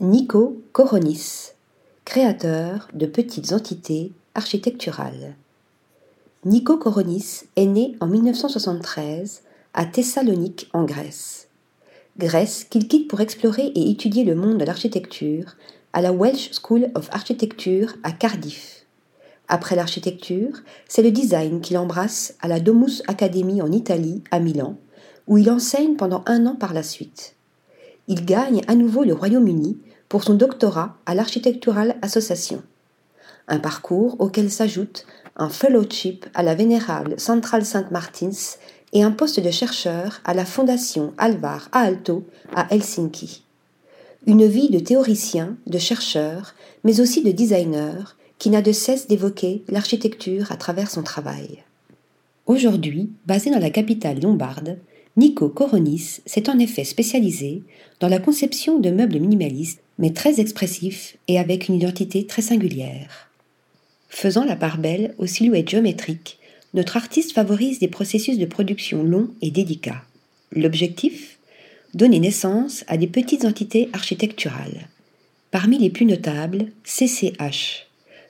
Nico Koronis, créateur de petites entités architecturales. Nico Koronis est né en 1973 à Thessalonique en Grèce. Grèce qu'il quitte pour explorer et étudier le monde de l'architecture à la Welsh School of Architecture à Cardiff. Après l'architecture, c'est le design qu'il embrasse à la Domus Academy en Italie, à Milan, où il enseigne pendant un an par la suite. Il gagne à nouveau le Royaume-Uni pour son doctorat à l'Architectural Association. Un parcours auquel s'ajoute un fellowship à la vénérable Central St. Martins et un poste de chercheur à la Fondation Alvar Aalto à Helsinki. Une vie de théoricien, de chercheur, mais aussi de designer, qui n'a de cesse d'évoquer l'architecture à travers son travail. Aujourd'hui, basé dans la capitale lombarde, Nico Koronis s'est en effet spécialisé dans la conception de meubles minimalistes mais très expressifs et avec une identité très singulière. Faisant la part belle aux silhouettes géométriques, notre artiste favorise des processus de production longs et délicats. L'objectif? Donner naissance à des petites entités architecturales. Parmi les plus notables, CCH,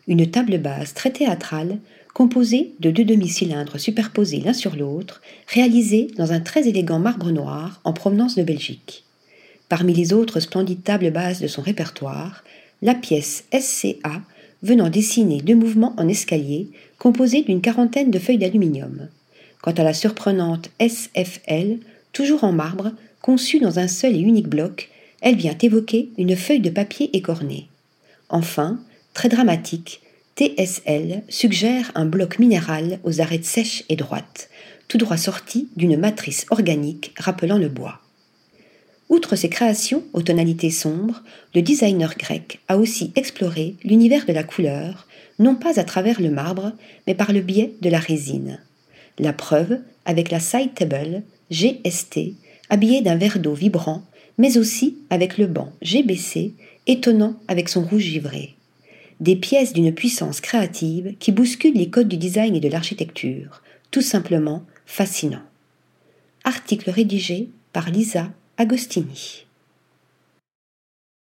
une table base très théâtrale composé de deux demi-cylindres superposés l'un sur l'autre, réalisés dans un très élégant marbre noir en provenance de Belgique. Parmi les autres splendides tables bases de son répertoire, la pièce SCA venant dessiner deux mouvements en escalier composés d'une quarantaine de feuilles d'aluminium. Quant à la surprenante SFL, toujours en marbre, conçue dans un seul et unique bloc, elle vient évoquer une feuille de papier écornée. Enfin, très dramatique, TSL suggère un bloc minéral aux arêtes sèches et droites, tout droit sorti d'une matrice organique rappelant le bois. Outre ses créations aux tonalités sombres, le designer grec a aussi exploré l'univers de la couleur, non pas à travers le marbre, mais par le biais de la résine. La preuve avec la side table GST, habillée d'un verre d'eau vibrant, mais aussi avec le banc GBC, étonnant avec son rouge givré des pièces d'une puissance créative qui bousculent les codes du design et de l'architecture, tout simplement fascinant. Article rédigé par Lisa Agostini.